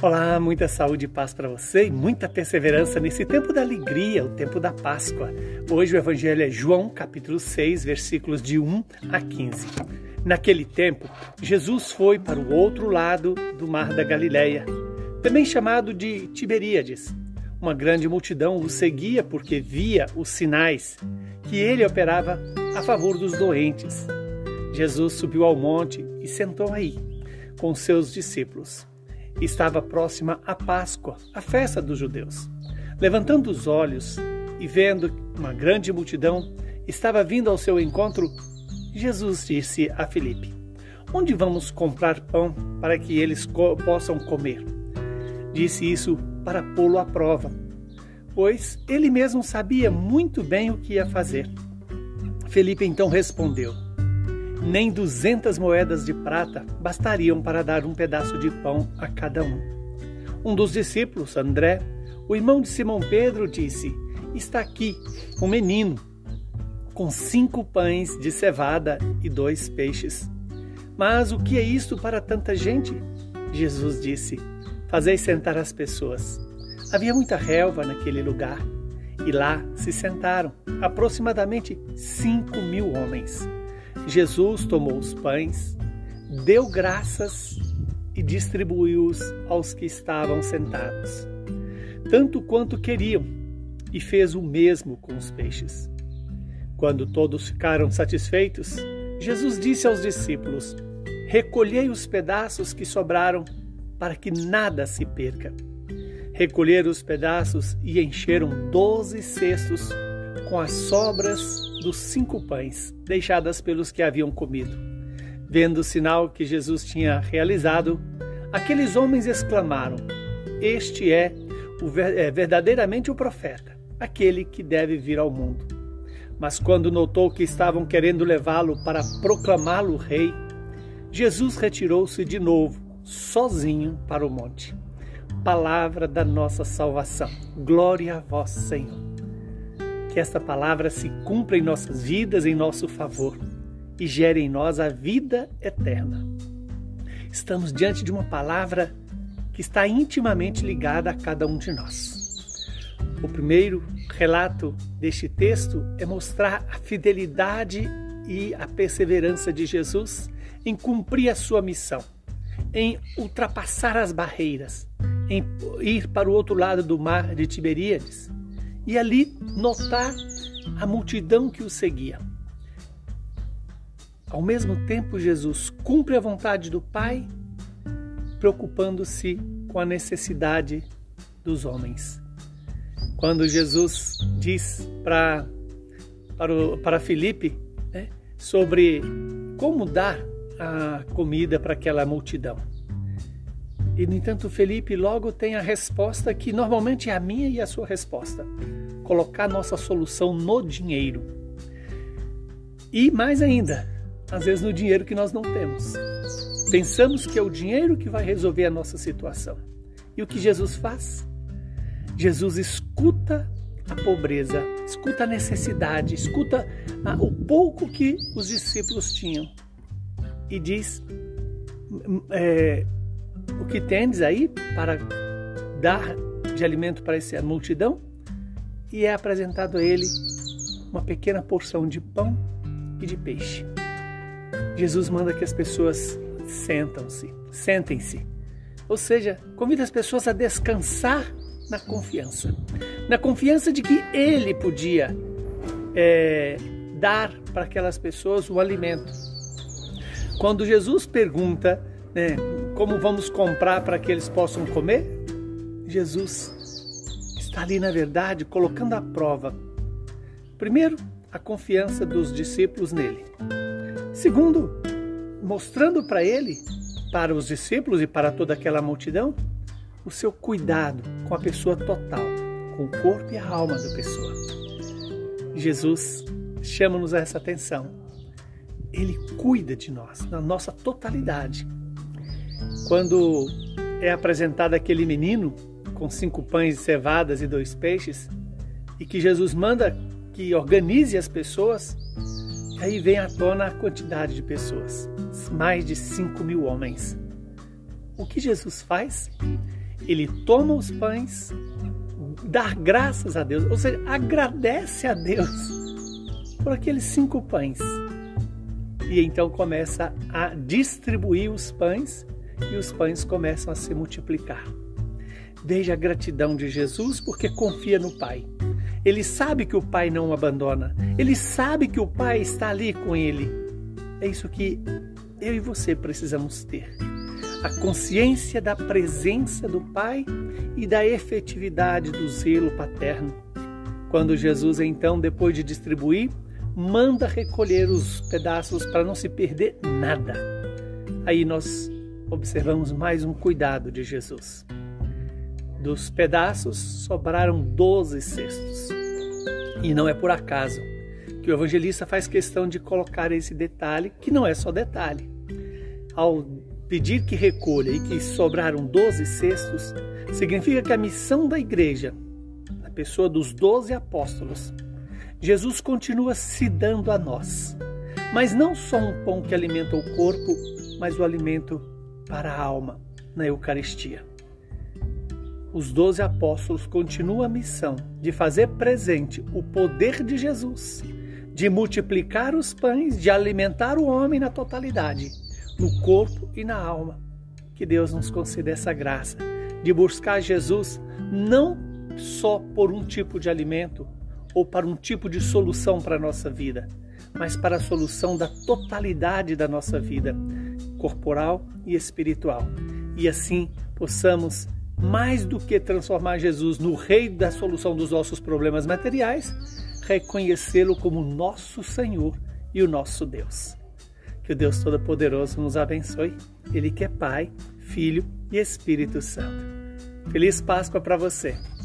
Olá, muita saúde e paz para você e muita perseverança nesse tempo da alegria, o tempo da Páscoa. Hoje o Evangelho é João, capítulo 6, versículos de 1 a 15. Naquele tempo, Jesus foi para o outro lado do mar da Galileia, também chamado de Tiberíades. Uma grande multidão o seguia porque via os sinais que ele operava a favor dos doentes. Jesus subiu ao monte e sentou aí com seus discípulos. Estava próxima a Páscoa, a festa dos judeus. Levantando os olhos e vendo uma grande multidão estava vindo ao seu encontro, Jesus disse a Filipe: Onde vamos comprar pão para que eles co possam comer? Disse isso para pô-lo à prova, pois ele mesmo sabia muito bem o que ia fazer. Felipe então respondeu: nem duzentas moedas de prata bastariam para dar um pedaço de pão a cada um. Um dos discípulos, André, o irmão de Simão Pedro, disse: Está aqui um menino com cinco pães de cevada e dois peixes. Mas o que é isto para tanta gente? Jesus disse: Fazei sentar as pessoas. Havia muita relva naquele lugar, e lá se sentaram aproximadamente cinco mil homens. Jesus tomou os pães, deu graças e distribuiu-os aos que estavam sentados, tanto quanto queriam, e fez o mesmo com os peixes. Quando todos ficaram satisfeitos, Jesus disse aos discípulos: Recolhei os pedaços que sobraram, para que nada se perca. Recolheram os pedaços e encheram doze cestos com as sobras dos cinco pães deixadas pelos que haviam comido. Vendo o sinal que Jesus tinha realizado, aqueles homens exclamaram: Este é, o, é verdadeiramente o profeta, aquele que deve vir ao mundo. Mas quando notou que estavam querendo levá-lo para proclamá-lo rei, Jesus retirou-se de novo, sozinho, para o monte. Palavra da nossa salvação. Glória a vós, Senhor que esta palavra se cumpra em nossas vidas em nosso favor e gere em nós a vida eterna. Estamos diante de uma palavra que está intimamente ligada a cada um de nós. O primeiro relato deste texto é mostrar a fidelidade e a perseverança de Jesus em cumprir a sua missão, em ultrapassar as barreiras, em ir para o outro lado do mar de Tiberíades e ali notar a multidão que o seguia. Ao mesmo tempo, Jesus cumpre a vontade do Pai, preocupando-se com a necessidade dos homens. Quando Jesus diz para para, para Filipe né, sobre como dar a comida para aquela multidão. E, no entanto, Felipe logo tem a resposta que normalmente é a minha e a sua resposta: colocar nossa solução no dinheiro. E mais ainda, às vezes no dinheiro que nós não temos. Pensamos que é o dinheiro que vai resolver a nossa situação. E o que Jesus faz? Jesus escuta a pobreza, escuta a necessidade, escuta o pouco que os discípulos tinham e diz: é, que tendes aí para dar de alimento para essa multidão? E é apresentado a ele uma pequena porção de pão e de peixe. Jesus manda que as pessoas sentam-se, sentem-se. Ou seja, convida as pessoas a descansar na confiança. Na confiança de que ele podia é, dar para aquelas pessoas o alimento. Quando Jesus pergunta né, como vamos comprar para que eles possam comer? Jesus está ali, na verdade, colocando à prova, primeiro, a confiança dos discípulos nele. Segundo, mostrando para ele, para os discípulos e para toda aquela multidão, o seu cuidado com a pessoa total, com o corpo e a alma da pessoa. Jesus chama-nos a essa atenção. Ele cuida de nós, na nossa totalidade quando é apresentado aquele menino com cinco pães de cevadas e dois peixes, e que Jesus manda que organize as pessoas, aí vem à tona a quantidade de pessoas, mais de cinco mil homens. O que Jesus faz? ele toma os pães, dá graças a Deus, ou seja, agradece a Deus por aqueles cinco pães. E então começa a distribuir os pães e os pães começam a se multiplicar. Veja a gratidão de Jesus porque confia no Pai. Ele sabe que o Pai não o abandona. Ele sabe que o Pai está ali com ele. É isso que eu e você precisamos ter. A consciência da presença do Pai e da efetividade do zelo paterno. Quando Jesus, então, depois de distribuir, manda recolher os pedaços para não se perder nada. Aí nós observamos mais um cuidado de Jesus. Dos pedaços sobraram doze cestos. E não é por acaso que o evangelista faz questão de colocar esse detalhe, que não é só detalhe. Ao pedir que recolha e que sobraram doze cestos, significa que a missão da igreja, a pessoa dos doze apóstolos, Jesus continua se dando a nós. Mas não só um pão que alimenta o corpo, mas o alimento para a alma na Eucaristia os doze apóstolos continuam a missão de fazer presente o poder de Jesus, de multiplicar os pães, de alimentar o homem na totalidade, no corpo e na alma. Que Deus nos conceda essa graça de buscar Jesus não só por um tipo de alimento ou para um tipo de solução para a nossa vida, mas para a solução da totalidade da nossa vida, corporal e espiritual. E assim possamos mais do que transformar Jesus no rei da solução dos nossos problemas materiais, reconhecê-lo como nosso Senhor e o nosso Deus. Que o Deus Todo-Poderoso nos abençoe, Ele que é Pai, Filho e Espírito Santo. Feliz Páscoa para você!